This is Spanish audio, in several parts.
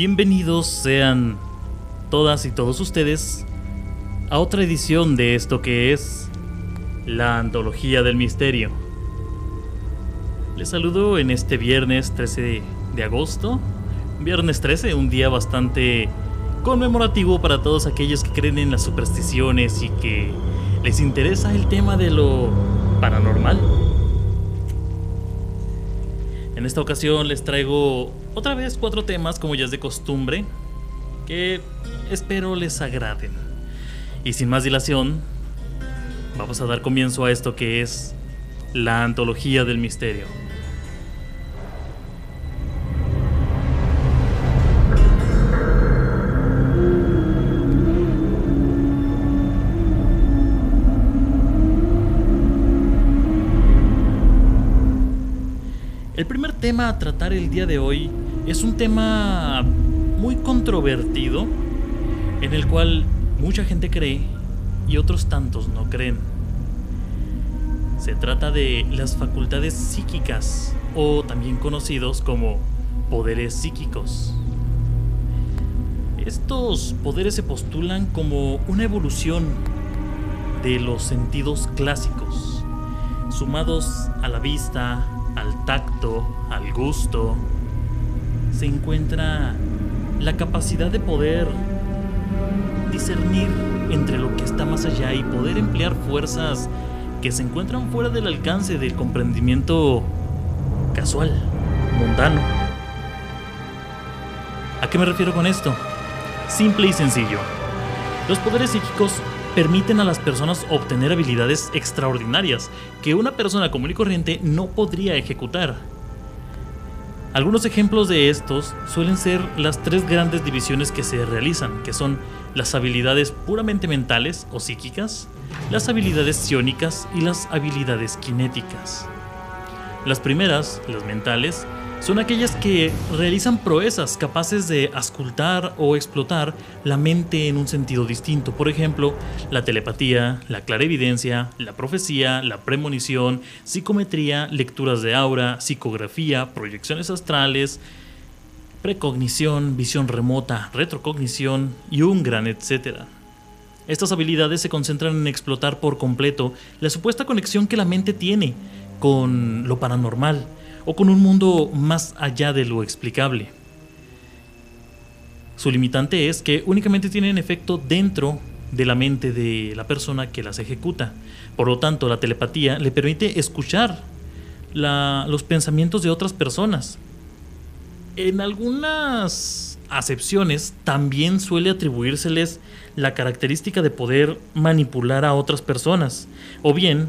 Bienvenidos sean todas y todos ustedes a otra edición de esto que es la Antología del Misterio. Les saludo en este viernes 13 de agosto. Viernes 13, un día bastante conmemorativo para todos aquellos que creen en las supersticiones y que les interesa el tema de lo paranormal. En esta ocasión les traigo otra vez cuatro temas como ya es de costumbre que espero les agraden. Y sin más dilación, vamos a dar comienzo a esto que es la antología del misterio. Tema a tratar el día de hoy es un tema muy controvertido en el cual mucha gente cree y otros tantos no creen. Se trata de las facultades psíquicas o también conocidos como poderes psíquicos. Estos poderes se postulan como una evolución de los sentidos clásicos, sumados a la vista, al tacto, al gusto, se encuentra la capacidad de poder discernir entre lo que está más allá y poder emplear fuerzas que se encuentran fuera del alcance del comprendimiento casual, mundano. ¿A qué me refiero con esto? Simple y sencillo. Los poderes psíquicos permiten a las personas obtener habilidades extraordinarias que una persona común y corriente no podría ejecutar. Algunos ejemplos de estos suelen ser las tres grandes divisiones que se realizan, que son las habilidades puramente mentales o psíquicas, las habilidades psiónicas y las habilidades kinéticas. Las primeras, las mentales, son aquellas que realizan proezas capaces de ascultar o explotar la mente en un sentido distinto. Por ejemplo, la telepatía, la clarevidencia, la profecía, la premonición, psicometría, lecturas de aura, psicografía, proyecciones astrales, precognición, visión remota, retrocognición y un gran etcétera. Estas habilidades se concentran en explotar por completo la supuesta conexión que la mente tiene con lo paranormal o con un mundo más allá de lo explicable. Su limitante es que únicamente tienen efecto dentro de la mente de la persona que las ejecuta. Por lo tanto, la telepatía le permite escuchar los pensamientos de otras personas. En algunas acepciones también suele atribuírseles la característica de poder manipular a otras personas, o bien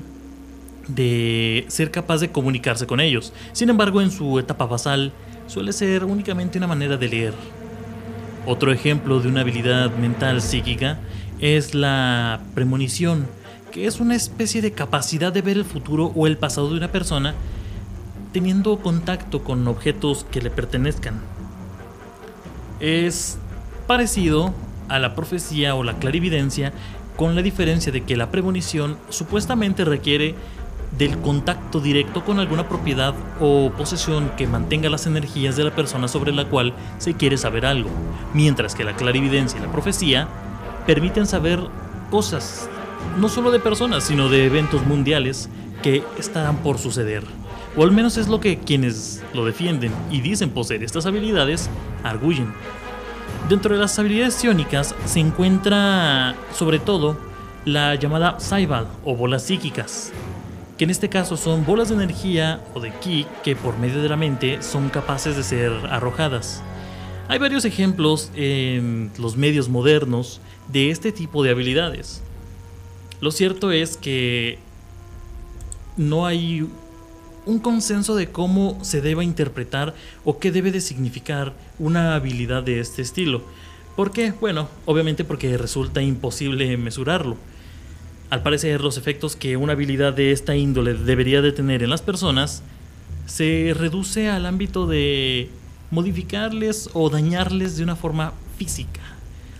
de ser capaz de comunicarse con ellos. Sin embargo, en su etapa basal suele ser únicamente una manera de leer. Otro ejemplo de una habilidad mental psíquica es la premonición, que es una especie de capacidad de ver el futuro o el pasado de una persona teniendo contacto con objetos que le pertenezcan. Es parecido a la profecía o la clarividencia, con la diferencia de que la premonición supuestamente requiere del contacto directo con alguna propiedad o posesión que mantenga las energías de la persona sobre la cual se quiere saber algo, mientras que la clarividencia y la profecía permiten saber cosas, no solo de personas, sino de eventos mundiales que estarán por suceder. O al menos es lo que quienes lo defienden y dicen poseer estas habilidades arguyen. Dentro de las habilidades psiónicas se encuentra sobre todo la llamada Saibal o bolas psíquicas, que en este caso son bolas de energía o de ki que por medio de la mente son capaces de ser arrojadas. Hay varios ejemplos en los medios modernos de este tipo de habilidades. Lo cierto es que no hay un consenso de cómo se deba interpretar o qué debe de significar una habilidad de este estilo. ¿Por qué? Bueno, obviamente porque resulta imposible mesurarlo. Al parecer, los efectos que una habilidad de esta índole debería de tener en las personas se reduce al ámbito de modificarles o dañarles de una forma física.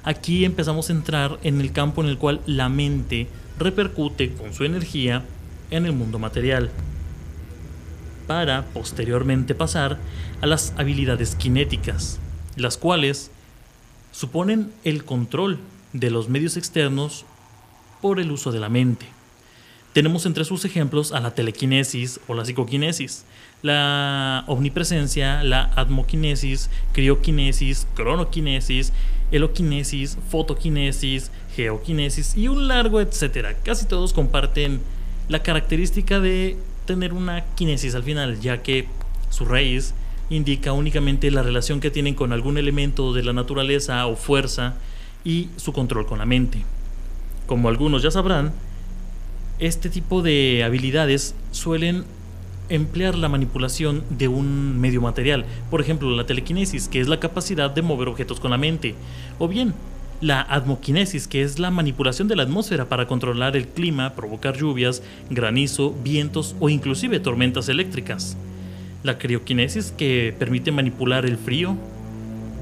Aquí empezamos a entrar en el campo en el cual la mente repercute con su energía en el mundo material, para posteriormente pasar a las habilidades kinéticas, las cuales suponen el control de los medios externos por el uso de la mente. Tenemos entre sus ejemplos a la telequinesis o la psicoquinesis, la omnipresencia, la atmoquinesis, crioquinesis, cronoquinesis, heloquinesis, fotoquinesis, geoquinesis y un largo etcétera. Casi todos comparten la característica de tener una quinesis al final, ya que su raíz indica únicamente la relación que tienen con algún elemento de la naturaleza o fuerza y su control con la mente. Como algunos ya sabrán, este tipo de habilidades suelen emplear la manipulación de un medio material, por ejemplo la telequinesis, que es la capacidad de mover objetos con la mente, o bien la atmoquinesis, que es la manipulación de la atmósfera para controlar el clima, provocar lluvias, granizo, vientos o inclusive tormentas eléctricas. La crioquinesis, que permite manipular el frío,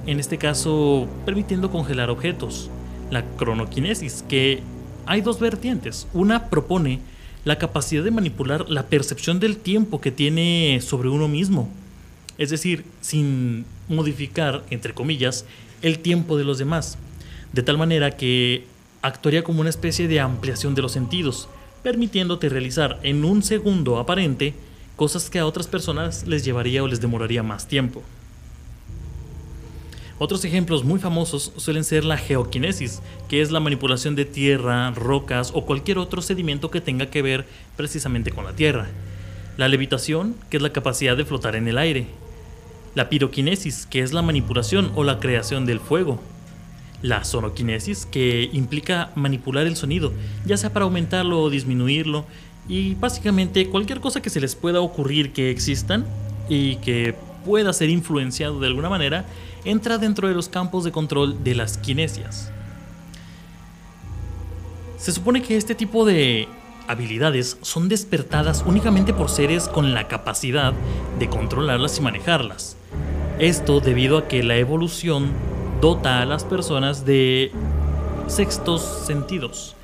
en este caso permitiendo congelar objetos. La cronoquinesis, que hay dos vertientes. Una propone la capacidad de manipular la percepción del tiempo que tiene sobre uno mismo. Es decir, sin modificar, entre comillas, el tiempo de los demás. De tal manera que actuaría como una especie de ampliación de los sentidos, permitiéndote realizar en un segundo aparente cosas que a otras personas les llevaría o les demoraría más tiempo. Otros ejemplos muy famosos suelen ser la geoquinesis, que es la manipulación de tierra, rocas o cualquier otro sedimento que tenga que ver precisamente con la tierra. La levitación, que es la capacidad de flotar en el aire. La piroquinesis, que es la manipulación o la creación del fuego. La sonoquinesis, que implica manipular el sonido, ya sea para aumentarlo o disminuirlo, y básicamente cualquier cosa que se les pueda ocurrir que existan y que pueda ser influenciado de alguna manera, entra dentro de los campos de control de las kinesias. Se supone que este tipo de habilidades son despertadas únicamente por seres con la capacidad de controlarlas y manejarlas. Esto debido a que la evolución dota a las personas de sextos sentidos.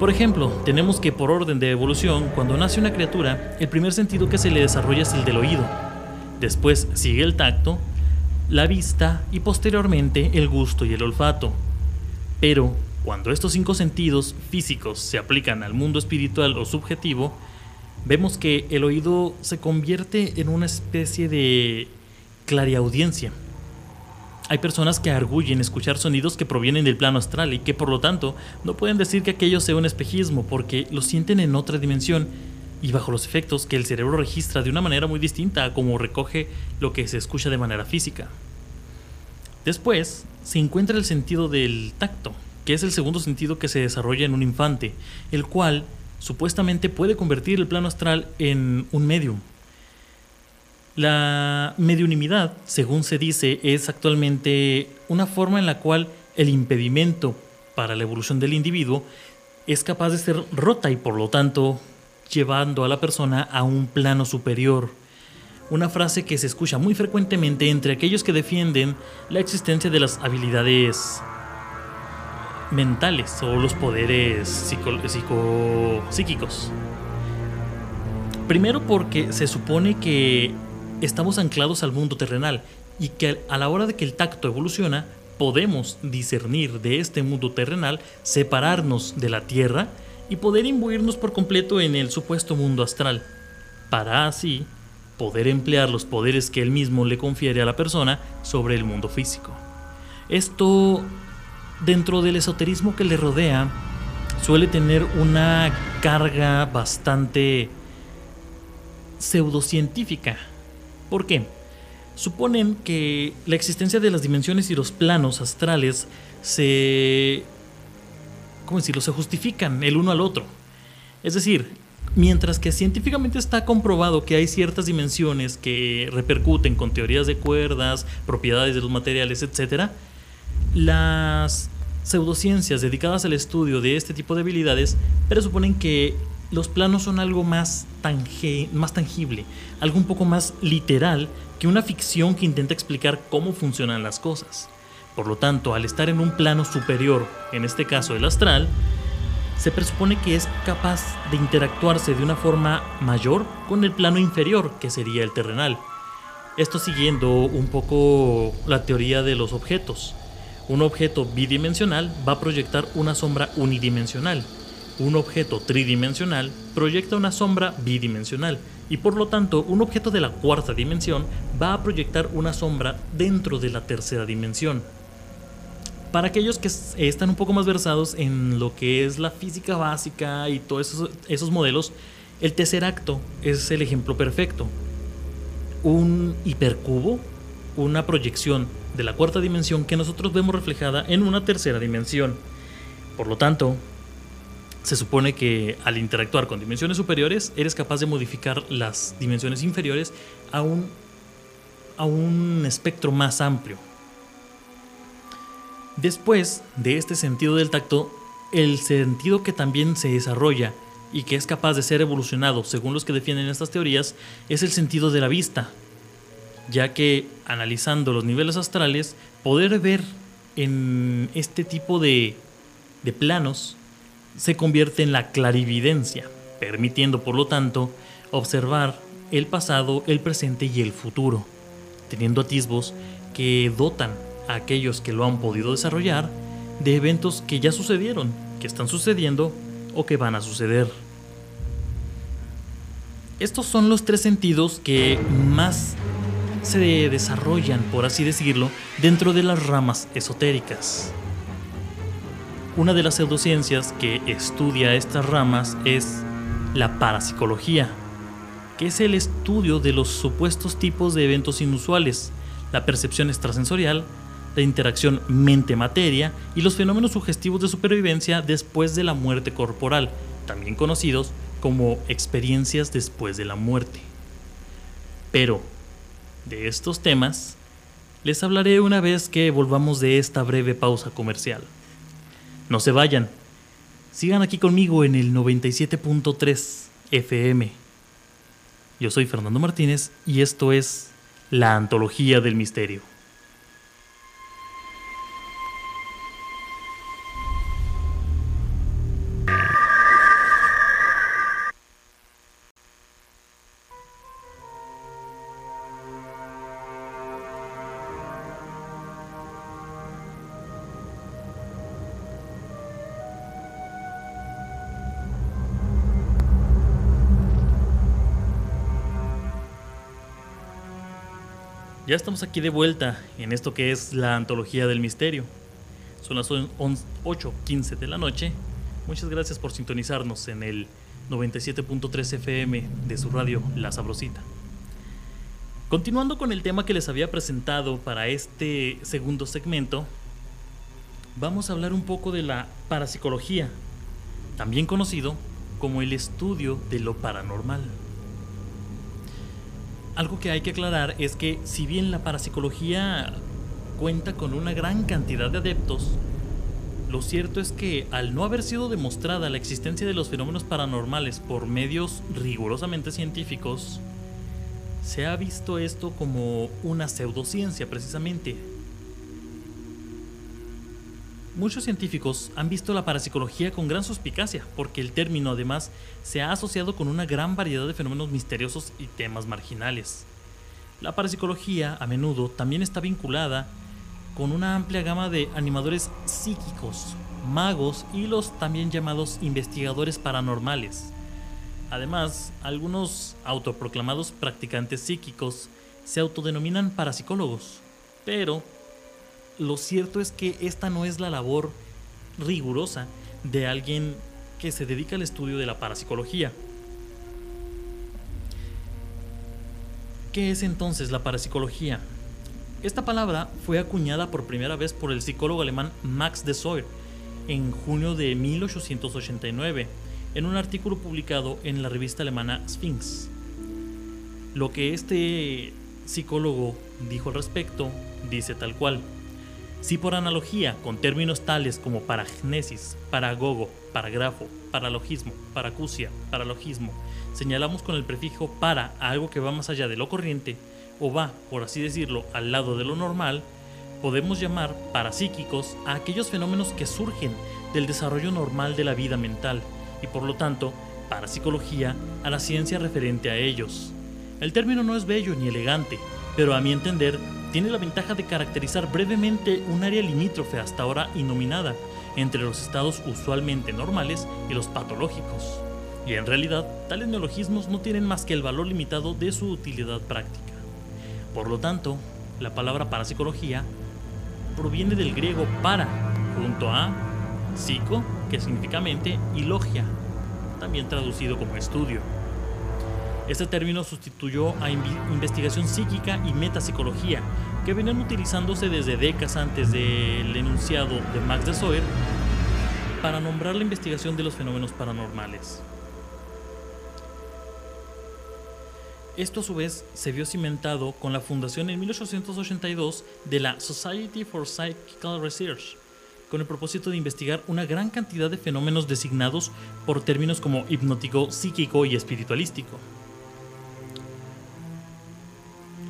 Por ejemplo, tenemos que por orden de evolución, cuando nace una criatura, el primer sentido que se le desarrolla es el del oído. Después sigue el tacto, la vista y posteriormente el gusto y el olfato. Pero cuando estos cinco sentidos físicos se aplican al mundo espiritual o subjetivo, vemos que el oído se convierte en una especie de clariaudiencia. Hay personas que arguyen escuchar sonidos que provienen del plano astral y que por lo tanto no pueden decir que aquello sea un espejismo porque lo sienten en otra dimensión y bajo los efectos que el cerebro registra de una manera muy distinta a como recoge lo que se escucha de manera física. Después se encuentra el sentido del tacto, que es el segundo sentido que se desarrolla en un infante, el cual supuestamente puede convertir el plano astral en un medium. La mediunimidad, según se dice, es actualmente una forma en la cual el impedimento para la evolución del individuo es capaz de ser rota y por lo tanto llevando a la persona a un plano superior. Una frase que se escucha muy frecuentemente entre aquellos que defienden la existencia de las habilidades mentales o los poderes psíquicos. Primero porque se supone que estamos anclados al mundo terrenal y que a la hora de que el tacto evoluciona, podemos discernir de este mundo terrenal, separarnos de la tierra y poder imbuirnos por completo en el supuesto mundo astral, para así poder emplear los poderes que él mismo le confiere a la persona sobre el mundo físico. Esto, dentro del esoterismo que le rodea, suele tener una carga bastante pseudocientífica. ¿Por qué? Suponen que la existencia de las dimensiones y los planos astrales se ¿cómo decirlo?, se justifican el uno al otro. Es decir, mientras que científicamente está comprobado que hay ciertas dimensiones que repercuten con teorías de cuerdas, propiedades de los materiales, etc., las pseudociencias dedicadas al estudio de este tipo de habilidades presuponen que los planos son algo más, más tangible, algo un poco más literal que una ficción que intenta explicar cómo funcionan las cosas. Por lo tanto, al estar en un plano superior, en este caso el astral, se presupone que es capaz de interactuarse de una forma mayor con el plano inferior, que sería el terrenal. Esto siguiendo un poco la teoría de los objetos. Un objeto bidimensional va a proyectar una sombra unidimensional. Un objeto tridimensional proyecta una sombra bidimensional y por lo tanto un objeto de la cuarta dimensión va a proyectar una sombra dentro de la tercera dimensión. Para aquellos que están un poco más versados en lo que es la física básica y todos esos, modelos, el tercer acto es el ejemplo perfecto. Un hipercubo, una proyección de la cuarta dimensión que nosotros vemos reflejada en una tercera dimensión. Por lo tanto, se supone que al interactuar con dimensiones superiores eres capaz de modificar las dimensiones inferiores a un, a un espectro más amplio. Después de este sentido del tacto, el sentido que también se desarrolla y que es capaz de ser evolucionado según los que defienden estas teorías es el sentido de la vista, ya que analizando los niveles astrales, poder ver en este tipo de, de planos se convierte en la clarividencia, permitiendo por lo tanto observar el pasado, el presente y el futuro, teniendo atisbos que dotan aquellos que lo han podido desarrollar de eventos que ya sucedieron, que están sucediendo o que van a suceder. Estos son los tres sentidos que más se desarrollan, por así decirlo, dentro de las ramas esotéricas. Una de las pseudociencias que estudia estas ramas es la parapsicología, que es el estudio de los supuestos tipos de eventos inusuales, la percepción extrasensorial, la interacción mente-materia y los fenómenos sugestivos de supervivencia después de la muerte corporal, también conocidos como experiencias después de la muerte. Pero, de estos temas, les hablaré una vez que volvamos de esta breve pausa comercial. No se vayan, sigan aquí conmigo en el 97.3 FM. Yo soy Fernando Martínez y esto es La Antología del Misterio. Ya estamos aquí de vuelta en esto que es la antología del misterio. Son las 8.15 de la noche. Muchas gracias por sintonizarnos en el 97.3 FM de su radio La Sabrosita. Continuando con el tema que les había presentado para este segundo segmento, vamos a hablar un poco de la parapsicología, también conocido como el estudio de lo paranormal. Algo que hay que aclarar es que si bien la parapsicología cuenta con una gran cantidad de adeptos, lo cierto es que al no haber sido demostrada la existencia de los fenómenos paranormales por medios rigurosamente científicos, se ha visto esto como una pseudociencia precisamente, Muchos científicos han visto la parapsicología con gran suspicacia, porque el término además se ha asociado con una gran variedad de fenómenos misteriosos y temas marginales. La parapsicología a menudo también está vinculada con una amplia gama de animadores psíquicos, magos y los también llamados investigadores paranormales. Además, algunos autoproclamados practicantes psíquicos se autodenominan parapsicólogos, pero lo cierto es que esta no es la labor rigurosa de alguien que se dedica al estudio de la parapsicología. ¿Qué es entonces la parapsicología? Esta palabra fue acuñada por primera vez por el psicólogo alemán Max de en junio de 1889 en un artículo publicado en la revista alemana Sphinx. Lo que este psicólogo dijo al respecto dice tal cual. Si por analogía, con términos tales como paragnesis, paragogo, paragrafo, paralogismo, paracusia, paralogismo, señalamos con el prefijo para a algo que va más allá de lo corriente, o va, por así decirlo, al lado de lo normal, podemos llamar parapsíquicos a aquellos fenómenos que surgen del desarrollo normal de la vida mental, y por lo tanto, parapsicología a la ciencia referente a ellos. El término no es bello ni elegante, pero a mi entender tiene la ventaja de caracterizar brevemente un área limítrofe hasta ahora inominada entre los estados usualmente normales y los patológicos. Y en realidad, tales neologismos no tienen más que el valor limitado de su utilidad práctica. Por lo tanto, la palabra parapsicología proviene del griego para, junto a psico, que significa mente, y logia, también traducido como estudio. Este término sustituyó a investigación psíquica y metapsicología, que venían utilizándose desde décadas antes del enunciado de Max de Soer para nombrar la investigación de los fenómenos paranormales. Esto a su vez se vio cimentado con la fundación en 1882 de la Society for Psychical Research, con el propósito de investigar una gran cantidad de fenómenos designados por términos como hipnótico, psíquico y espiritualístico.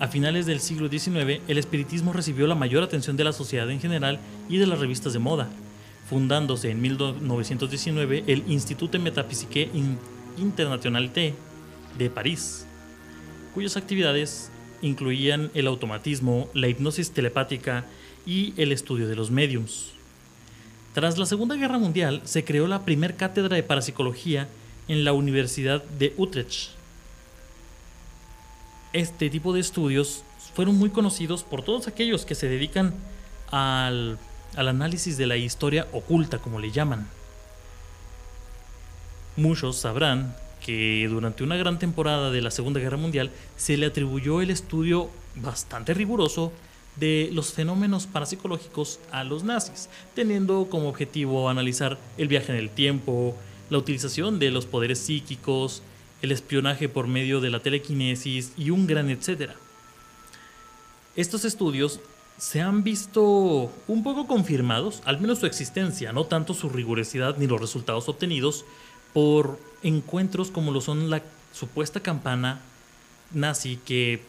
A finales del siglo XIX, el espiritismo recibió la mayor atención de la sociedad en general y de las revistas de moda, fundándose en 1919 el Institut Metaphysique Internationalité de París, cuyas actividades incluían el automatismo, la hipnosis telepática y el estudio de los mediums. Tras la Segunda Guerra Mundial se creó la primera cátedra de parapsicología en la Universidad de Utrecht. Este tipo de estudios fueron muy conocidos por todos aquellos que se dedican al, análisis de la historia oculta, como le llaman. Muchos sabrán que durante una gran temporada de la Segunda Guerra Mundial se le atribuyó el estudio bastante riguroso de los fenómenos parapsicológicos a los nazis, teniendo como objetivo analizar el viaje en el tiempo, la utilización de los poderes psíquicos, el espionaje por medio de la telequinesis y un gran etcétera. Estos estudios se han visto un poco confirmados, al menos su existencia, no tanto su rigurosidad ni los resultados obtenidos, por encuentros como lo son la supuesta campana nazi que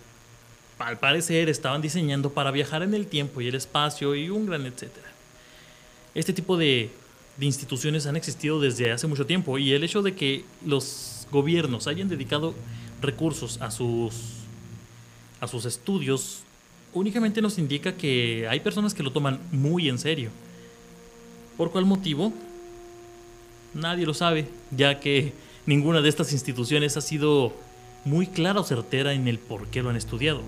al parecer estaban diseñando para viajar en el tiempo y el espacio y un gran etcétera. Este tipo de, de instituciones han existido desde hace mucho tiempo y el hecho de que los gobiernos hayan dedicado recursos a sus, a sus estudios únicamente nos indica que hay personas que lo toman muy en serio. ¿Por cuál motivo? Nadie lo sabe, ya que ninguna de estas instituciones ha sido muy clara o certera en el por qué lo han estudiado.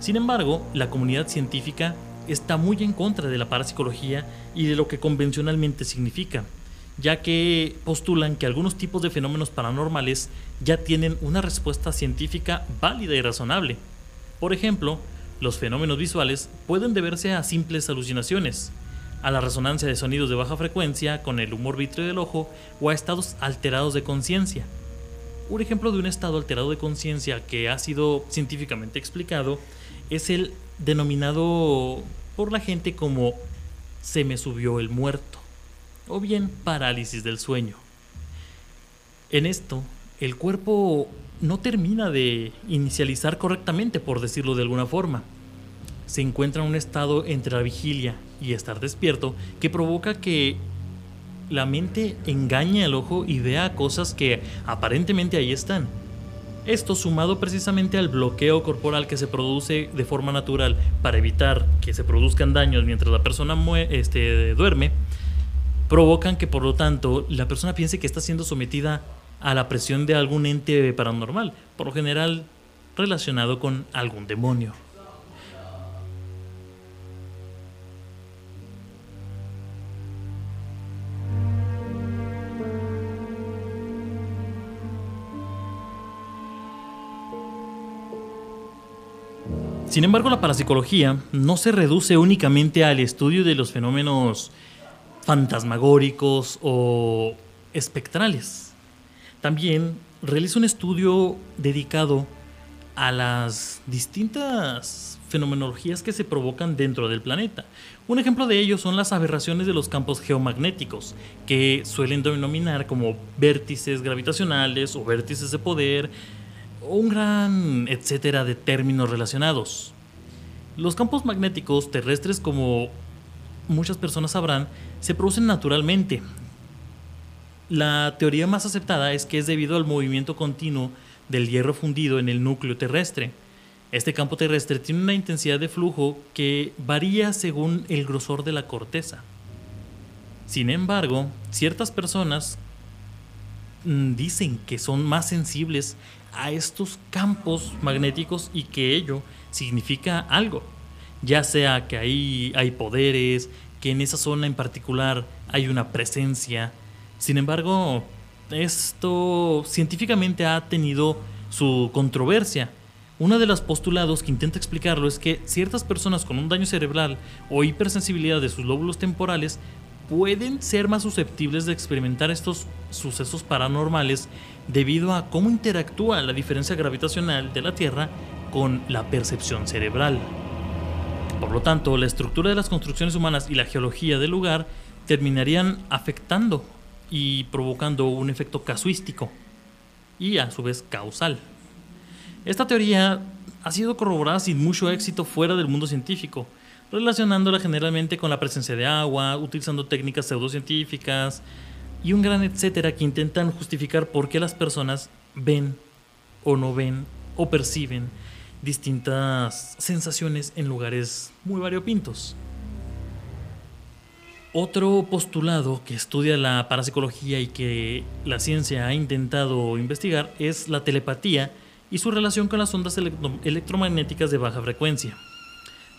Sin embargo, la comunidad científica está muy en contra de la parapsicología y de lo que convencionalmente significa, ya que postulan que algunos tipos de fenómenos paranormales ya tienen una respuesta científica válida y razonable. Por ejemplo, los fenómenos visuales pueden deberse a simples alucinaciones, a la resonancia de sonidos de baja frecuencia con el humor vítreo del ojo o a estados alterados de conciencia. Un ejemplo de un estado alterado de conciencia que ha sido científicamente explicado es el denominado por la gente como se me subió el muerto o bien parálisis del sueño. En esto, el cuerpo no termina de inicializar correctamente, por decirlo de alguna forma se encuentra en un estado entre la vigilia y estar despierto que provoca que la mente engañe al ojo y vea cosas que aparentemente ahí están. Esto sumado precisamente al bloqueo corporal que se produce de forma natural para evitar que se produzcan daños mientras la persona este, duerme, provocan que por lo tanto la persona piense que está siendo sometida a la presión de algún ente paranormal, por lo general relacionado con algún demonio. Sin embargo, la parapsicología no se reduce únicamente al estudio de los fenómenos fantasmagóricos o espectrales. También realiza un estudio dedicado a las distintas fenomenologías que se provocan dentro del planeta. Un ejemplo de ello son las aberraciones de los campos geomagnéticos, que suelen denominar como vértices gravitacionales o vértices de poder, un gran etcétera de términos relacionados. Los campos magnéticos terrestres, como muchas personas sabrán, se producen naturalmente. La teoría más aceptada es que es debido al movimiento continuo del hierro fundido en el núcleo terrestre. Este campo terrestre tiene una intensidad de flujo que varía según el grosor de la corteza. Sin embargo, ciertas personas mm, dicen que son más sensibles a estos campos magnéticos y que ello significa algo. Ya sea que ahí hay poderes, que en esa zona en particular hay una presencia. Sin embargo, esto científicamente ha tenido su controversia. Uno de los postulados que intenta explicarlo es que ciertas personas con un daño cerebral o hipersensibilidad de sus lóbulos temporales pueden ser más susceptibles de experimentar estos sucesos paranormales debido a cómo interactúa la diferencia gravitacional de la Tierra con la percepción cerebral. Por lo tanto, la estructura de las construcciones humanas y la geología del lugar terminarían afectando y provocando un efecto casuístico y a su vez causal. Esta teoría ha sido corroborada sin mucho éxito fuera del mundo científico, relacionándola generalmente con la presencia de agua, utilizando técnicas pseudocientíficas y un gran etcétera que intentan justificar por qué las personas ven o no ven o perciben distintas sensaciones en lugares muy variopintos. Otro postulado que estudia la parapsicología y que la ciencia ha intentado investigar es la telepatía y su relación con las ondas electromagnéticas de baja frecuencia.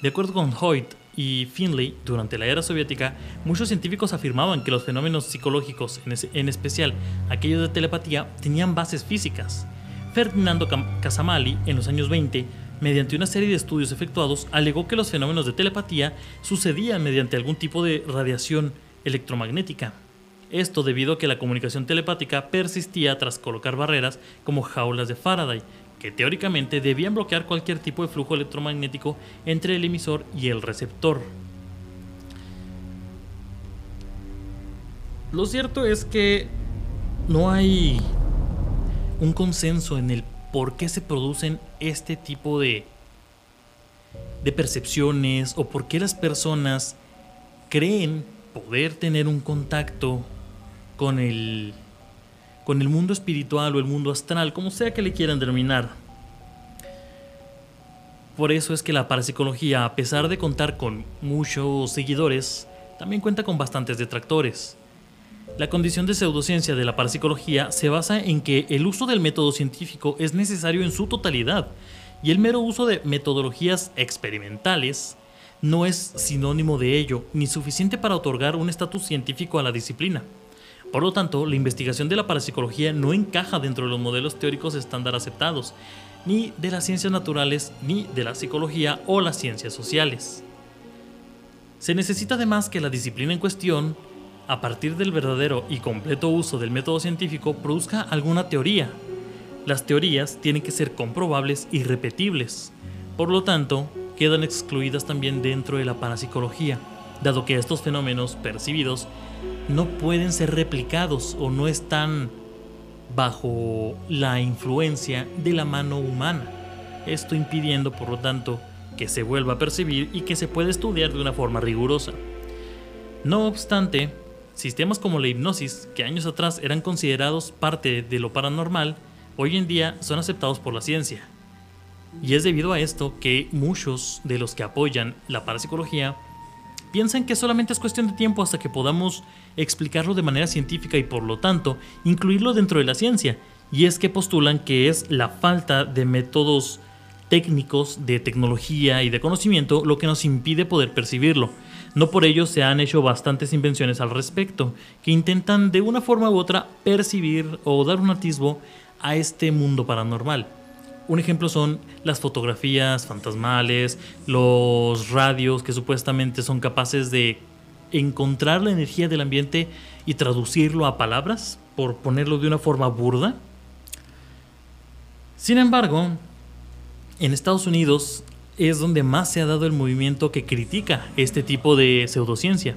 De acuerdo con Hoyt y Finlay, durante la era soviética, muchos científicos afirmaban que los fenómenos psicológicos, en, especial aquellos de telepatía, tenían bases físicas. Ferdinando Casamali, en los años 20, mediante una serie de estudios efectuados, alegó que los fenómenos de telepatía sucedían mediante algún tipo de radiación electromagnética. Esto debido a que la comunicación telepática persistía tras colocar barreras como jaulas de Faraday, que teóricamente debían bloquear cualquier tipo de flujo electromagnético entre el emisor y el receptor. Lo cierto es que no hay un consenso en el por qué se producen este tipo de, de percepciones o por qué las personas creen poder tener un contacto con el, con el mundo espiritual o el mundo astral, como sea que le quieran denominar. Por eso es que la parapsicología, a pesar de contar con muchos seguidores, también cuenta con bastantes detractores. La condición de pseudociencia de la parapsicología se basa en que el uso del método científico es necesario en su totalidad y el mero uso de metodologías experimentales no es sinónimo de ello ni suficiente para otorgar un estatus científico a la disciplina. Por lo tanto, la investigación de la parapsicología no encaja dentro de los modelos teóricos estándar aceptados, ni de las ciencias naturales, ni de la psicología o las ciencias sociales. Se necesita además que la disciplina en cuestión a partir del verdadero y completo uso del método científico, produzca alguna teoría. Las teorías tienen que ser comprobables y repetibles. Por lo tanto, quedan excluidas también dentro de la parapsicología, dado que estos fenómenos percibidos no pueden ser replicados o no están bajo la influencia de la mano humana. Esto impidiendo, por lo tanto, que se vuelva a percibir y que se pueda estudiar de una forma rigurosa. No obstante, Sistemas como la hipnosis, que años atrás eran considerados parte de lo paranormal, hoy en día son aceptados por la ciencia. Y es debido a esto que muchos de los que apoyan la parapsicología piensan que solamente es cuestión de tiempo hasta que podamos explicarlo de manera científica y por lo tanto incluirlo dentro de la ciencia. Y es que postulan que es la falta de métodos técnicos, de tecnología y de conocimiento lo que nos impide poder percibirlo. No por ello se han hecho bastantes invenciones al respecto, que intentan de una forma u otra percibir o dar un atisbo a este mundo paranormal. Un ejemplo son las fotografías fantasmales, los radios que supuestamente son capaces de encontrar la energía del ambiente y traducirlo a palabras, por ponerlo de una forma burda. Sin embargo, en Estados Unidos es donde más se ha dado el movimiento que critica este tipo de pseudociencia.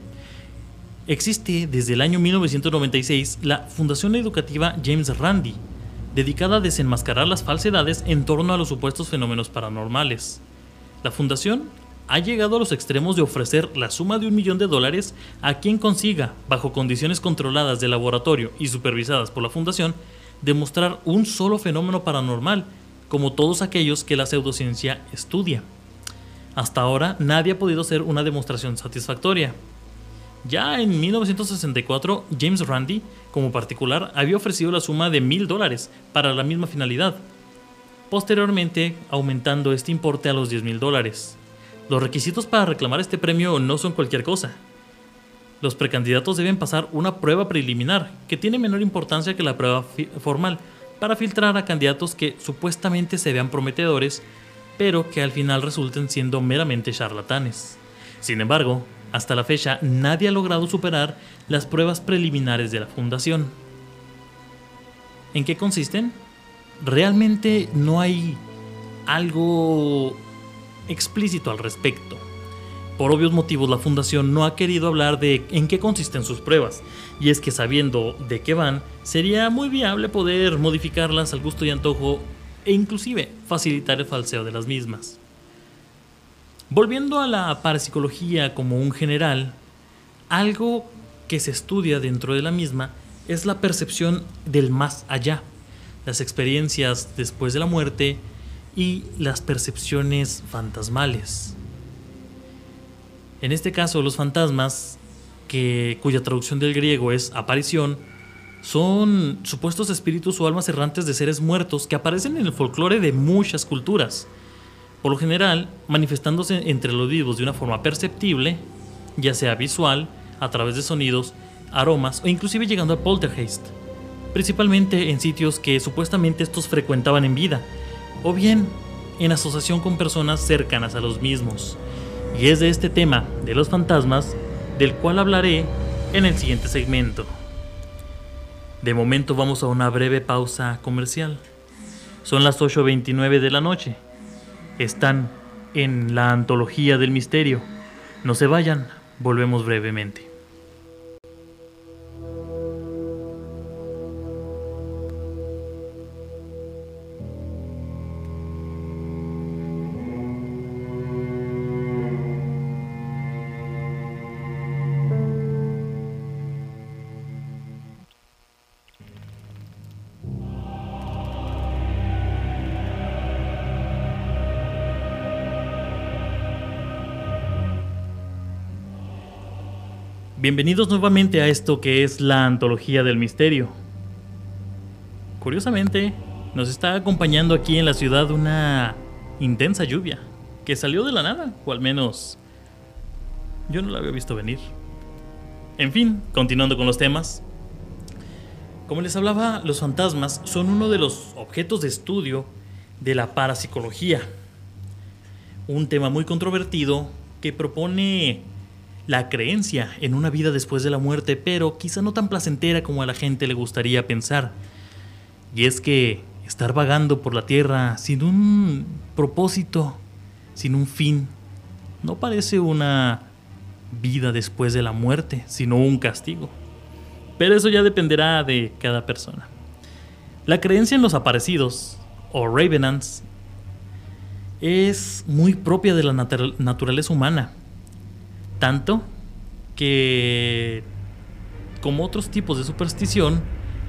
Existe desde el año 1996 la Fundación Educativa James Randi, dedicada a desenmascarar las falsedades en torno a los supuestos fenómenos paranormales. La fundación ha llegado a los extremos de ofrecer la suma de un millón de dólares a quien consiga, bajo condiciones controladas de laboratorio y supervisadas por la fundación, demostrar un solo fenómeno paranormal como todos aquellos que la pseudociencia estudia. Hasta ahora nadie ha podido hacer una demostración satisfactoria. Ya en 1964, James Randi, como particular, había ofrecido la suma de mil dólares para la misma finalidad, posteriormente aumentando este importe a los 10 mil dólares. Los requisitos para reclamar este premio no son cualquier cosa. Los precandidatos deben pasar una prueba preliminar, que tiene menor importancia que la prueba formal, para filtrar a candidatos que supuestamente se vean prometedores, pero que al final resulten siendo meramente charlatanes. Sin embargo, hasta la fecha nadie ha logrado superar las pruebas preliminares de la fundación. ¿En qué consisten? Realmente no hay algo explícito al respecto. Por obvios motivos la fundación no ha querido hablar de en qué consisten sus pruebas, y es que sabiendo de qué van, sería muy viable poder modificarlas al gusto y antojo e inclusive facilitar el falseo de las mismas. Volviendo a la parapsicología como un general, algo que se estudia dentro de la misma es la percepción del más allá, las experiencias después de la muerte y las percepciones fantasmales. En este caso, los fantasmas, que, cuya traducción del griego es aparición, son supuestos espíritus o almas errantes de seres muertos que aparecen en el folclore de muchas culturas por lo general manifestándose entre los vivos de una forma perceptible, ya sea visual, a través de sonidos, aromas o inclusive llegando al poltergeist, principalmente en sitios que supuestamente estos frecuentaban en vida, o bien en asociación con personas cercanas a los mismos. Y es de este tema de los fantasmas del cual hablaré en el siguiente segmento. De momento vamos a una breve pausa comercial. Son las 8.29 de la noche están en la antología del misterio. No se vayan, volvemos brevemente. Bienvenidos nuevamente a esto que es la antología del misterio. Curiosamente, nos está acompañando aquí en la ciudad una intensa lluvia que salió de la nada, o al menos yo no la había visto venir. En fin, continuando con los temas. Como les hablaba, los fantasmas son uno de los objetos de estudio de la parapsicología. Un tema muy controvertido que propone la creencia en una vida después de la muerte, pero quizá no tan placentera como a la gente le gustaría pensar. Y es que estar vagando por la tierra sin un propósito, sin un fin, no parece una vida después de la muerte, sino un castigo. Pero eso ya dependerá de cada persona. La creencia en los aparecidos, o Ravenants, es muy propia de la naturaleza humana tanto que, como otros tipos de superstición,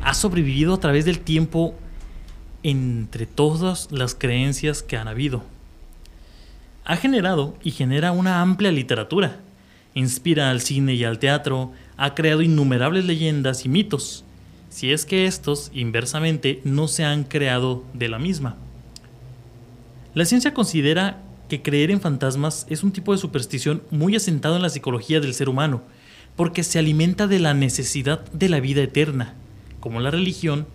ha sobrevivido a través del tiempo entre todas las creencias que han habido. Ha generado y genera una amplia literatura. Inspira al cine y al teatro, ha creado innumerables leyendas y mitos, si es que estos, inversamente, no se han creado de la misma. La ciencia considera que creer en fantasmas es un tipo de superstición muy asentado en la psicología del ser humano, porque se alimenta de la necesidad de la vida eterna, como la religión,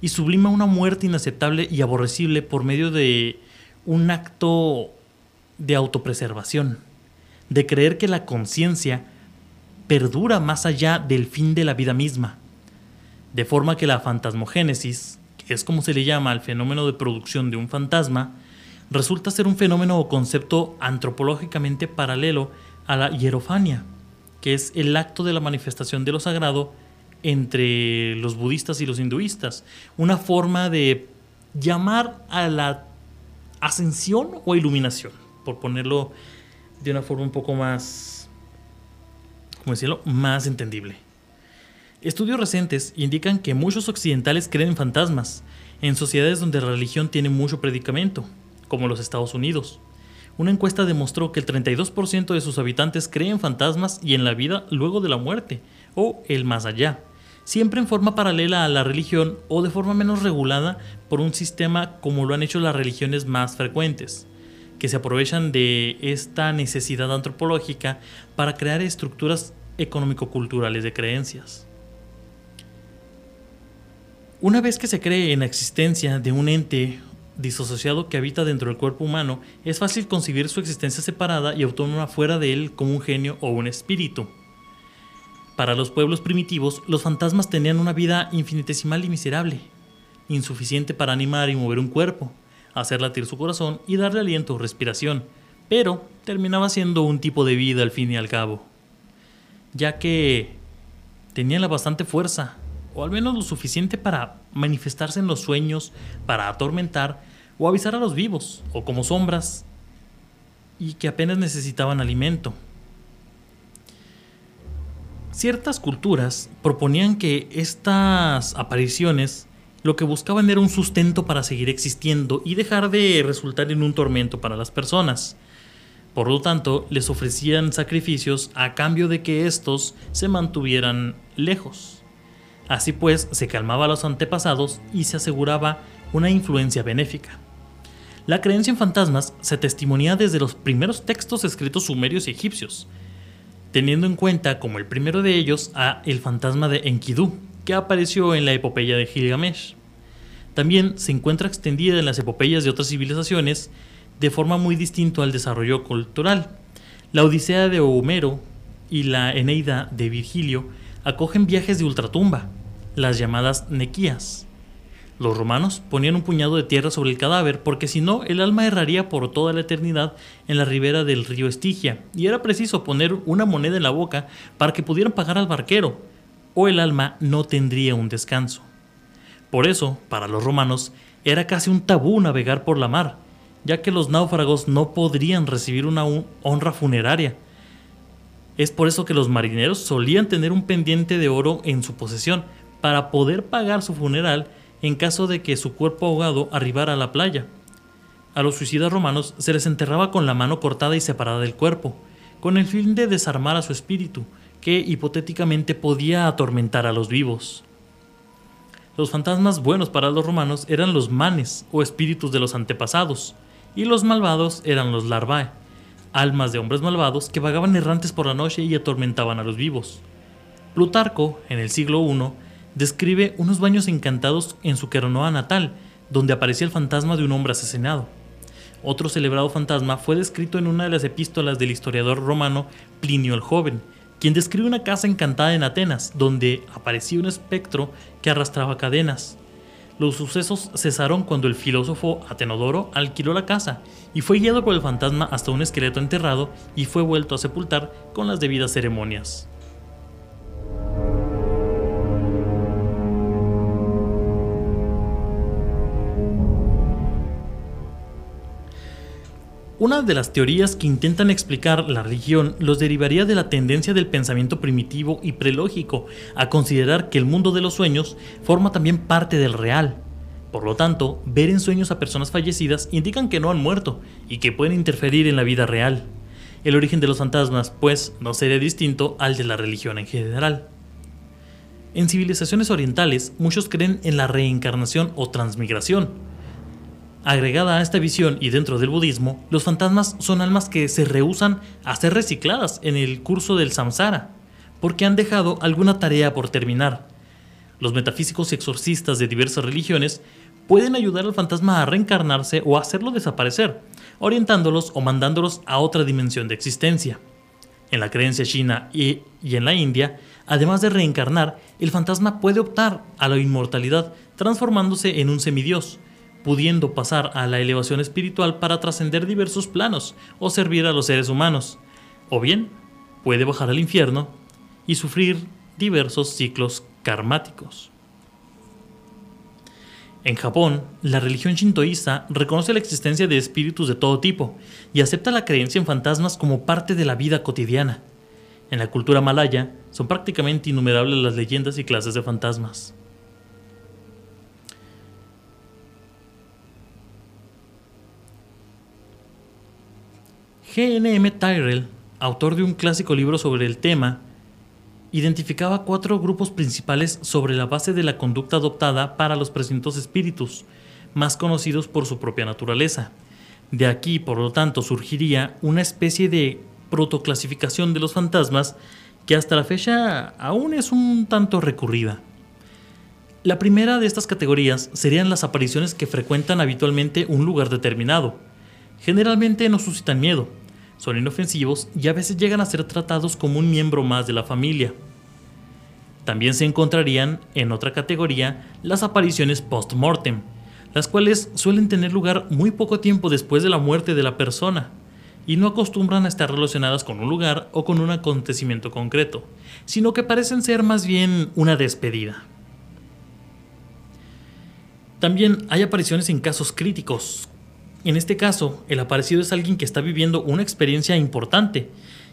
y sublima una muerte inaceptable y aborrecible por medio de un acto de autopreservación, de creer que la conciencia perdura más allá del fin de la vida misma, de forma que la fantasmogénesis, que es como se le llama al fenómeno de producción de un fantasma, resulta ser un fenómeno o concepto antropológicamente paralelo a la hierofania, que es el acto de la manifestación de lo sagrado entre los budistas y los hinduistas, una forma de llamar a la ascensión o iluminación, por ponerlo de una forma un poco más, ¿cómo decirlo?, más entendible. Estudios recientes indican que muchos occidentales creen en fantasmas, en sociedades donde la religión tiene mucho predicamento, como los Estados Unidos. Una encuesta demostró que el 32% de sus habitantes creen fantasmas y en la vida luego de la muerte, o el más allá, siempre en forma paralela a la religión o de forma menos regulada por un sistema como lo han hecho las religiones más frecuentes, que se aprovechan de esta necesidad antropológica para crear estructuras económico-culturales de creencias. Una vez que se cree en la existencia de un ente disasociado que habita dentro del cuerpo humano, es fácil concebir su existencia separada y autónoma fuera de él como un genio o un espíritu. Para los pueblos primitivos, los fantasmas tenían una vida infinitesimal y miserable, insuficiente para animar y mover un cuerpo, hacer latir su corazón y darle aliento o respiración, pero terminaba siendo un tipo de vida al fin y al cabo, ya que tenían la bastante fuerza, o al menos lo suficiente para manifestarse en los sueños, para atormentar o avisar a los vivos, o como sombras, y que apenas necesitaban alimento. Ciertas culturas proponían que estas apariciones lo que buscaban era un sustento para seguir existiendo y dejar de resultar en un tormento para las personas. Por lo tanto, les ofrecían sacrificios a cambio de que estos se mantuvieran lejos. Así pues, se calmaba a los antepasados y se aseguraba una influencia benéfica. La creencia en fantasmas se testimonía desde los primeros textos escritos sumerios y egipcios, teniendo en cuenta como el primero de ellos a el fantasma de Enkidu, que apareció en la epopeya de Gilgamesh. También se encuentra extendida en las epopeyas de otras civilizaciones de forma muy distinta al desarrollo cultural. La Odisea de Homero y la Eneida de Virgilio acogen viajes de ultratumba, las llamadas nequías. Los romanos ponían un puñado de tierra sobre el cadáver porque si no el alma erraría por toda la eternidad en la ribera del río Estigia y era preciso poner una moneda en la boca para que pudieran pagar al barquero o el alma no tendría un descanso. Por eso, para los romanos, era casi un tabú navegar por la mar, ya que los náufragos no podrían recibir una honra funeraria es por eso que los marineros solían tener un pendiente de oro en su posesión para poder pagar su funeral en caso de que su cuerpo ahogado arribara a la playa. A los suicidas romanos se les enterraba con la mano cortada y separada del cuerpo, con el fin de desarmar a su espíritu, que hipotéticamente podía atormentar a los vivos. Los fantasmas buenos para los romanos eran los manes o espíritus de los antepasados, y los malvados eran los larvae, almas de hombres malvados que vagaban errantes por la noche y atormentaban a los vivos. Plutarco, en el siglo I, describe unos baños encantados en su Queronoa natal, donde aparecía el fantasma de un hombre asesinado. Otro celebrado fantasma fue descrito en una de las epístolas del historiador romano Plinio el Joven, quien describe una casa encantada en Atenas, donde aparecía un espectro que arrastraba cadenas. Los sucesos cesaron cuando el filósofo Atenodoro alquiló la casa y fue guiado por el fantasma hasta un esqueleto enterrado y fue vuelto a sepultar con las debidas ceremonias. Una de las teorías que intentan explicar la religión los derivaría de la tendencia del pensamiento primitivo y prelógico a considerar que el mundo de los sueños forma también parte del real. Por lo tanto, ver en sueños a personas fallecidas indican que no han muerto y que pueden interferir en la vida real. El origen de los fantasmas, pues, no sería distinto al de la religión en general. En civilizaciones orientales, muchos creen en la reencarnación o transmigración, Agregada a esta visión y dentro del budismo, los fantasmas son almas que se rehusan a ser recicladas en el curso del samsara, porque han dejado alguna tarea por terminar. Los metafísicos y exorcistas de diversas religiones pueden ayudar al fantasma a reencarnarse o hacerlo desaparecer, orientándolos o mandándolos a otra dimensión de existencia. En la creencia china y en la India, además de reencarnar, el fantasma puede optar a la inmortalidad transformándose en un semidios, pudiendo pasar a la elevación espiritual para trascender diversos planos o servir a los seres humanos, o bien puede bajar al infierno y sufrir diversos ciclos karmáticos. En Japón, la religión shintoísta reconoce la existencia de espíritus de todo tipo y acepta la creencia en fantasmas como parte de la vida cotidiana. En la cultura malaya son prácticamente innumerables las leyendas y clases de fantasmas. G.N.M. Tyrell, autor de un clásico libro sobre el tema, identificaba cuatro grupos principales sobre la base de la conducta adoptada para los presuntos espíritus, más conocidos por su propia naturaleza. De aquí, por lo tanto, surgiría una especie de protoclasificación de los fantasmas que hasta la fecha aún es un tanto recurrida. La primera de estas categorías serían las apariciones que frecuentan habitualmente un lugar determinado. Generalmente no suscitan miedo, son inofensivos y a veces llegan a ser tratados como un miembro más de la familia. También se encontrarían en otra categoría las apariciones post-mortem, las cuales suelen tener lugar muy poco tiempo después de la muerte de la persona y no acostumbran a estar relacionadas con un lugar o con un acontecimiento concreto, sino que parecen ser más bien una despedida. También hay apariciones en casos críticos. En este caso, el aparecido es alguien que está viviendo una experiencia importante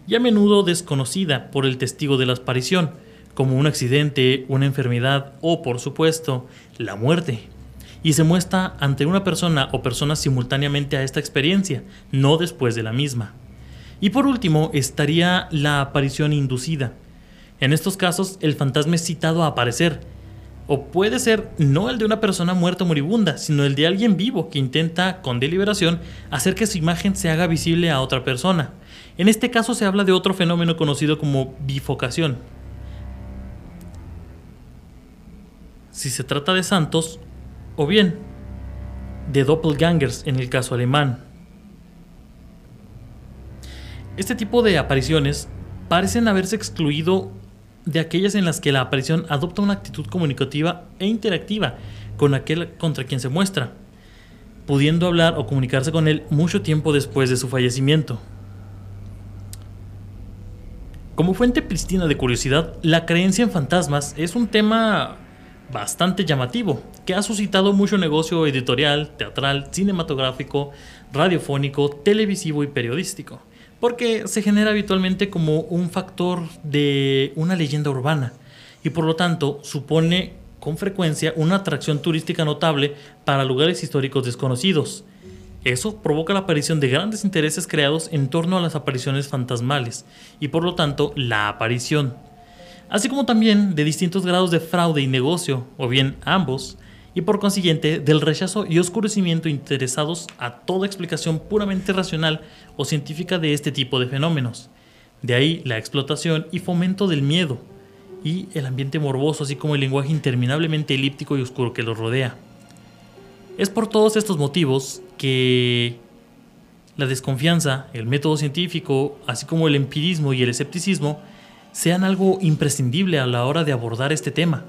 y a menudo desconocida por el testigo de la aparición, como un accidente, una enfermedad o, por supuesto, la muerte y se muestra ante una persona o personas simultáneamente a esta experiencia, no después de la misma. Y por último estaría la aparición inducida. En estos casos el fantasma es citado a aparecer, o puede ser no el de una persona muerta o moribunda, sino el de alguien vivo que intenta con deliberación hacer que su imagen se haga visible a otra persona. En este caso se habla de otro fenómeno conocido como bifocación. Si se trata de santos, o bien de doppelgangers en el caso alemán. Este tipo de apariciones parecen haberse excluido de aquellas en las que la aparición adopta una actitud comunicativa e interactiva con aquel contra quien se muestra, pudiendo hablar o comunicarse con él mucho tiempo después de su fallecimiento. Como fuente pristina de curiosidad, la creencia en fantasmas es un tema bastante llamativo, que ha suscitado mucho negocio editorial, teatral, cinematográfico, radiofónico, televisivo y periodístico, porque se genera habitualmente como un factor de una leyenda urbana y por lo tanto supone con frecuencia una atracción turística notable para lugares históricos desconocidos. Eso provoca la aparición de grandes intereses creados en torno a las apariciones fantasmales y por lo tanto la aparición así como también de distintos grados de fraude y negocio, o bien ambos, y por consiguiente del rechazo y oscurecimiento interesados a toda explicación puramente racional o científica de este tipo de fenómenos. De ahí la explotación y fomento del miedo, y el ambiente morboso, así como el lenguaje interminablemente elíptico y oscuro que los rodea. Es por todos estos motivos que la desconfianza, el método científico, así como el empirismo y el escepticismo, sean algo imprescindible a la hora de abordar este tema,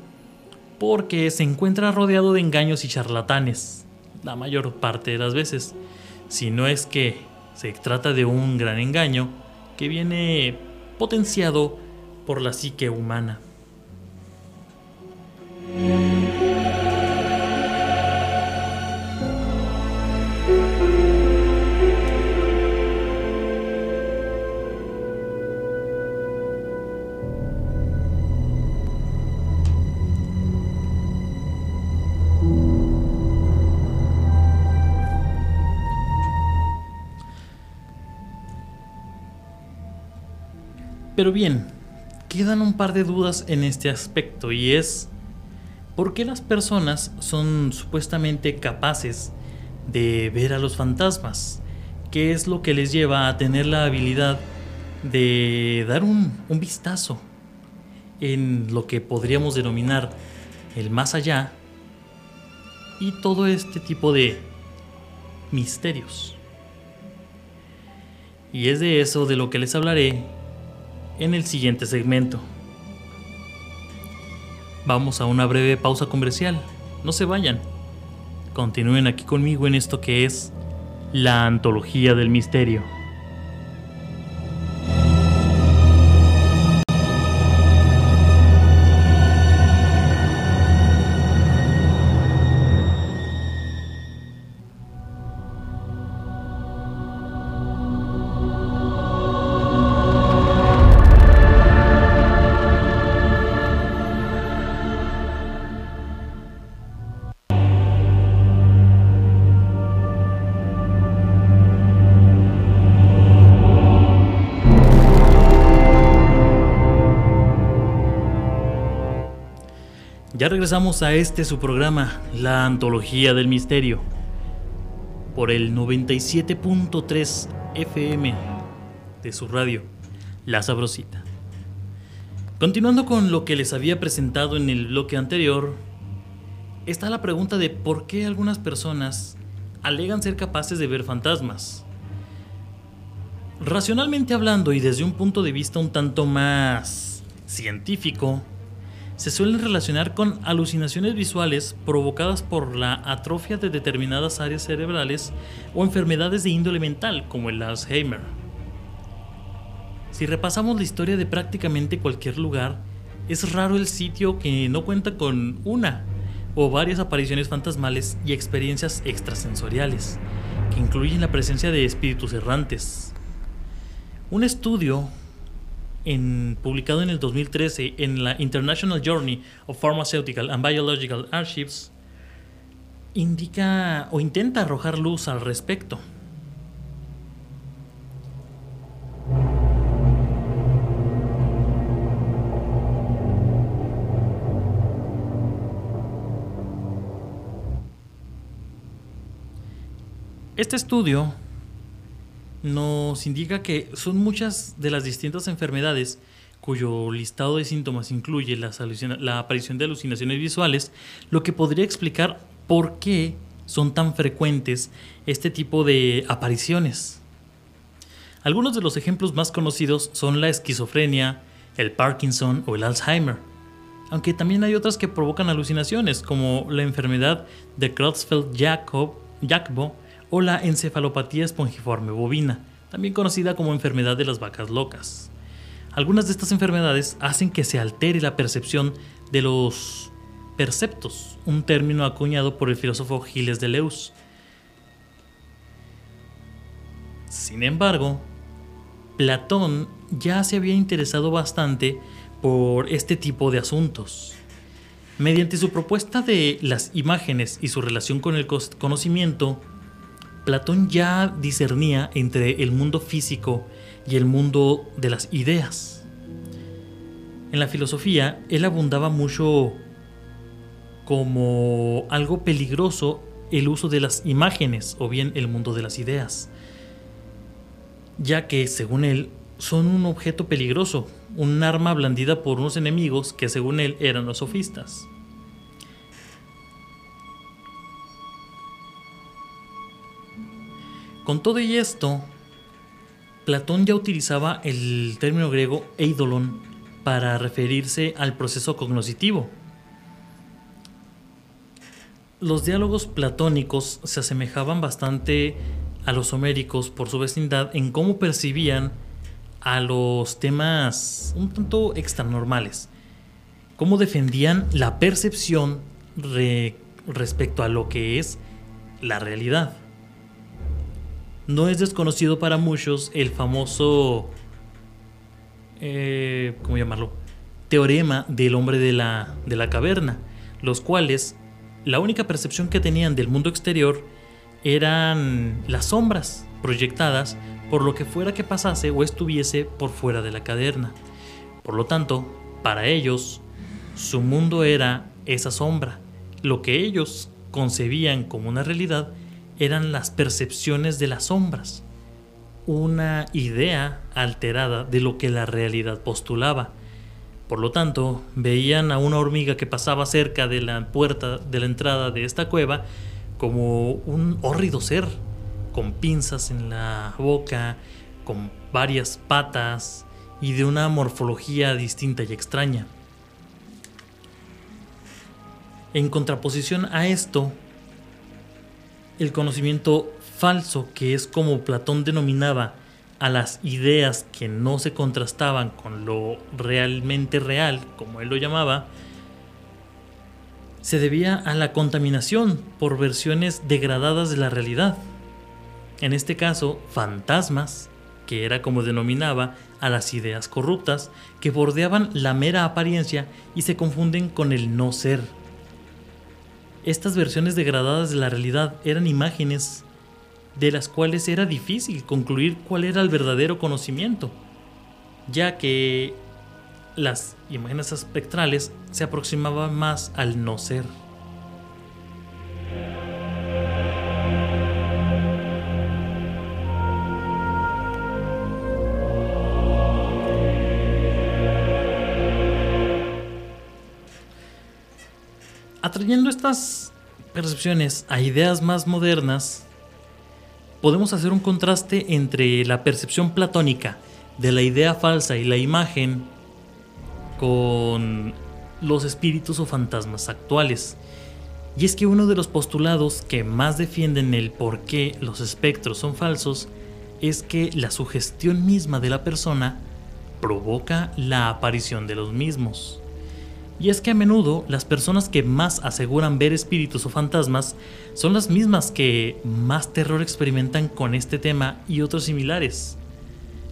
porque se encuentra rodeado de engaños y charlatanes, la mayor parte de las veces, si no es que se trata de un gran engaño que viene potenciado por la psique humana. Pero bien, quedan un par de dudas en este aspecto y es, ¿por qué las personas son supuestamente capaces de ver a los fantasmas? ¿Qué es lo que les lleva a tener la habilidad de dar un, un vistazo en lo que podríamos denominar el más allá y todo este tipo de misterios? Y es de eso de lo que les hablaré en el siguiente segmento. Vamos a una breve pausa comercial. No se vayan. Continúen aquí conmigo en esto que es la antología del misterio. Ya regresamos a este su programa, La Antología del Misterio, por el 97.3 FM de su radio, La Sabrosita. Continuando con lo que les había presentado en el bloque anterior, está la pregunta de por qué algunas personas alegan ser capaces de ver fantasmas. Racionalmente hablando y desde un punto de vista un tanto más científico, se suelen relacionar con alucinaciones visuales provocadas por la atrofia de determinadas áreas cerebrales o enfermedades de índole mental como el Alzheimer. Si repasamos la historia de prácticamente cualquier lugar, es raro el sitio que no cuenta con una o varias apariciones fantasmales y experiencias extrasensoriales, que incluyen la presencia de espíritus errantes. Un estudio publicado en el 2013 en la International Journey of Pharmaceutical and Biological Archives, indica o intenta arrojar luz al respecto. Este estudio nos indica que son muchas de las distintas enfermedades cuyo listado de síntomas incluye la aparición de alucinaciones visuales, lo que podría explicar por qué son tan frecuentes este tipo de apariciones. Algunos de los ejemplos más conocidos son la esquizofrenia, el Parkinson o el Alzheimer, aunque también hay otras que provocan alucinaciones, como la enfermedad de Creutzfeldt-Jakob o la encefalopatía espongiforme bovina, también conocida como enfermedad de las vacas locas. Algunas de estas enfermedades hacen que se altere la percepción de los perceptos, un término acuñado por el filósofo Gilles Deleuze. Sin embargo, Platón ya se había interesado bastante por este tipo de asuntos. Mediante su propuesta de las imágenes y su relación con el conocimiento, Platón ya discernía entre el mundo físico y el mundo de las ideas. En la filosofía, él abundaba mucho como algo peligroso el uso de las imágenes o bien el mundo de las ideas, ya que, según él, son un objeto peligroso, un arma blandida por unos enemigos que, según él, eran los sofistas. Con todo y esto, Platón ya utilizaba el término griego eidolon para referirse al proceso cognoscitivo. Los diálogos platónicos se asemejaban bastante a los homéricos por su vecindad en cómo percibían a los temas un tanto extranormales, cómo defendían la percepción respecto a lo que es la realidad. No es desconocido para muchos el famoso, eh, ¿cómo llamarlo? Teorema del hombre de la, de la caverna, los cuales la única percepción que tenían del mundo exterior eran las sombras proyectadas por lo que fuera que pasase o estuviese por fuera de la caverna. Por lo tanto, para ellos, su mundo era esa sombra. Lo que ellos concebían como una realidad eran las percepciones de las sombras, una idea alterada de lo que la realidad postulaba. Por lo tanto, veían a una hormiga que pasaba cerca de la puerta de la entrada de esta cueva como un hórrido ser, con pinzas en la boca, con varias patas y de una morfología distinta y extraña. En contraposición a esto, el conocimiento falso, que es como Platón denominaba a las ideas que no se contrastaban con lo realmente real, como él lo llamaba, se debía a la contaminación por versiones degradadas de la realidad. En este caso, fantasmas, que era como denominaba a las ideas corruptas que bordeaban la mera apariencia y se confunden con el no ser estas versiones degradadas de la realidad eran imágenes de las cuales era difícil concluir cuál era el verdadero conocimiento, ya que las imágenes espectrales se aproximaban más al no ser. Atrayendo estas percepciones a ideas más modernas, podemos hacer un contraste entre la percepción platónica de la idea falsa y la imagen con los espíritus o fantasmas actuales. Y es que uno de los postulados que más defienden el por qué los espectros son falsos es que la sugestión misma de la persona provoca la aparición de los mismos. Y es que a menudo las personas que más aseguran ver espíritus o fantasmas son las mismas que más terror experimentan con este tema y otros similares.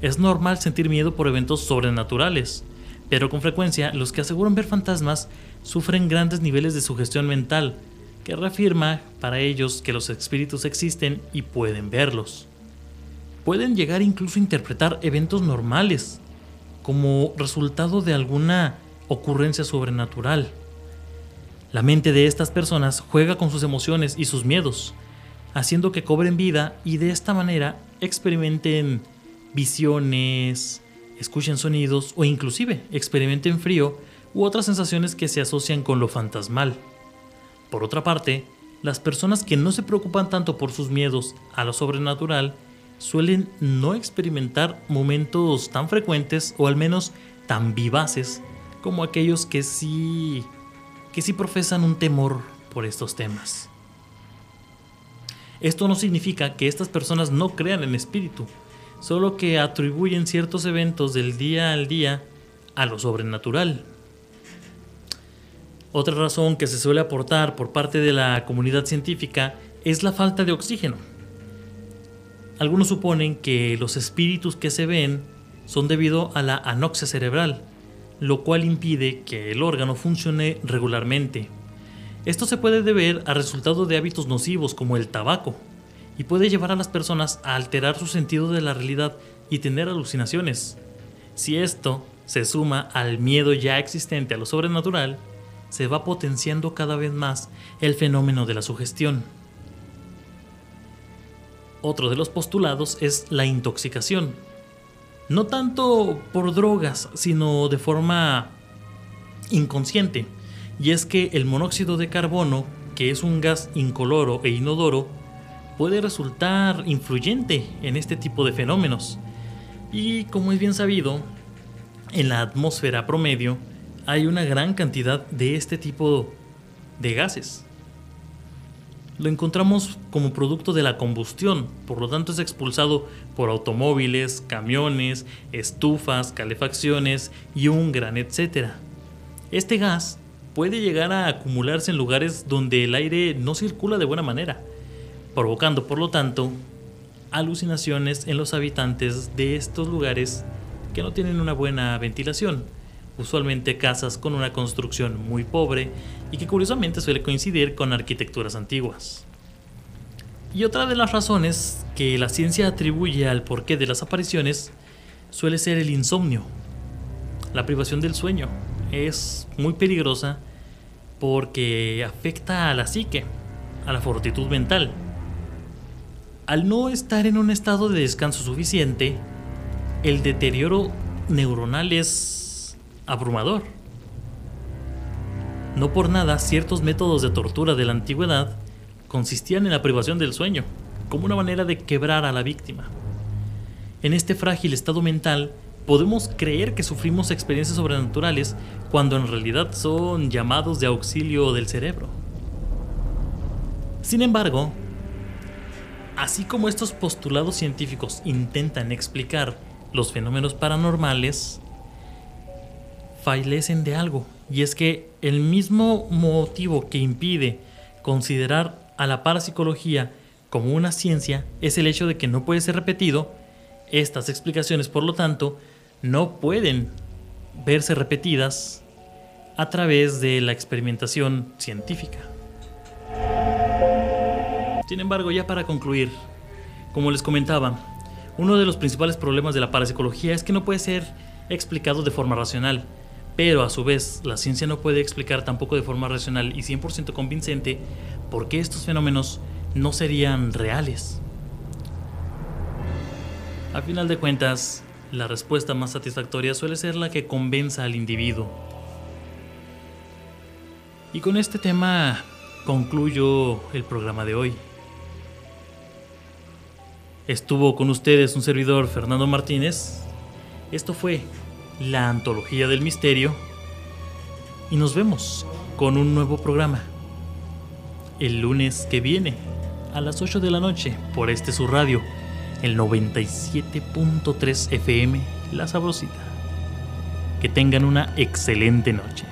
Es normal sentir miedo por eventos sobrenaturales, pero con frecuencia los que aseguran ver fantasmas sufren grandes niveles de sugestión mental, que reafirma para ellos que los espíritus existen y pueden verlos. Pueden llegar incluso a interpretar eventos normales como resultado de alguna ocurrencia sobrenatural. La mente de estas personas juega con sus emociones y sus miedos, haciendo que cobren vida y de esta manera experimenten visiones, escuchen sonidos o inclusive experimenten frío u otras sensaciones que se asocian con lo fantasmal. Por otra parte, las personas que no se preocupan tanto por sus miedos a lo sobrenatural suelen no experimentar momentos tan frecuentes o al menos tan vivaces como aquellos que sí que sí profesan un temor por estos temas. Esto no significa que estas personas no crean en espíritu, solo que atribuyen ciertos eventos del día al día a lo sobrenatural. Otra razón que se suele aportar por parte de la comunidad científica es la falta de oxígeno. Algunos suponen que los espíritus que se ven son debido a la anoxia cerebral, lo cual impide que el órgano funcione regularmente. Esto se puede deber a resultado de hábitos nocivos como el tabaco, y puede llevar a las personas a alterar su sentido de la realidad y tener alucinaciones. Si esto se suma al miedo ya existente a lo sobrenatural, se va potenciando cada vez más el fenómeno de la sugestión. Otro de los postulados es la intoxicación, no tanto por drogas, sino de forma inconsciente. Y es que el monóxido de carbono, que es un gas incoloro e inodoro, puede resultar influyente en este tipo de fenómenos. Y como es bien sabido, en la atmósfera promedio hay una gran cantidad de este tipo de gases lo encontramos como producto de la combustión, por lo tanto es expulsado por automóviles, camiones, estufas, calefacciones y un gran etcétera. Este gas puede llegar a acumularse en lugares donde el aire no circula de buena manera, provocando por lo tanto alucinaciones en los habitantes de estos lugares que no tienen una buena ventilación usualmente casas con una construcción muy pobre y que curiosamente suele coincidir con arquitecturas antiguas. Y otra de las razones que la ciencia atribuye al porqué de las apariciones suele ser el insomnio. La privación del sueño es muy peligrosa porque afecta a la psique, a la fortitud mental. Al no estar en un estado de descanso suficiente, el deterioro neuronal es abrumador. No por nada ciertos métodos de tortura de la antigüedad consistían en la privación del sueño, como una manera de quebrar a la víctima. En este frágil estado mental podemos creer que sufrimos experiencias sobrenaturales cuando en realidad son llamados de auxilio del cerebro. Sin embargo, así como estos postulados científicos intentan explicar los fenómenos paranormales, fallecen de algo. Y es que el mismo motivo que impide considerar a la parapsicología como una ciencia es el hecho de que no puede ser repetido. Estas explicaciones, por lo tanto, no pueden verse repetidas a través de la experimentación científica. Sin embargo, ya para concluir, como les comentaba, uno de los principales problemas de la parapsicología es que no puede ser explicado de forma racional pero a su vez la ciencia no puede explicar tampoco de forma racional y 100% convincente por qué estos fenómenos no serían reales. A final de cuentas, la respuesta más satisfactoria suele ser la que convenza al individuo. Y con este tema concluyo el programa de hoy. Estuvo con ustedes un servidor Fernando Martínez. Esto fue la Antología del Misterio. Y nos vemos con un nuevo programa. El lunes que viene, a las 8 de la noche, por este su radio, el 97.3 FM La Sabrosita. Que tengan una excelente noche.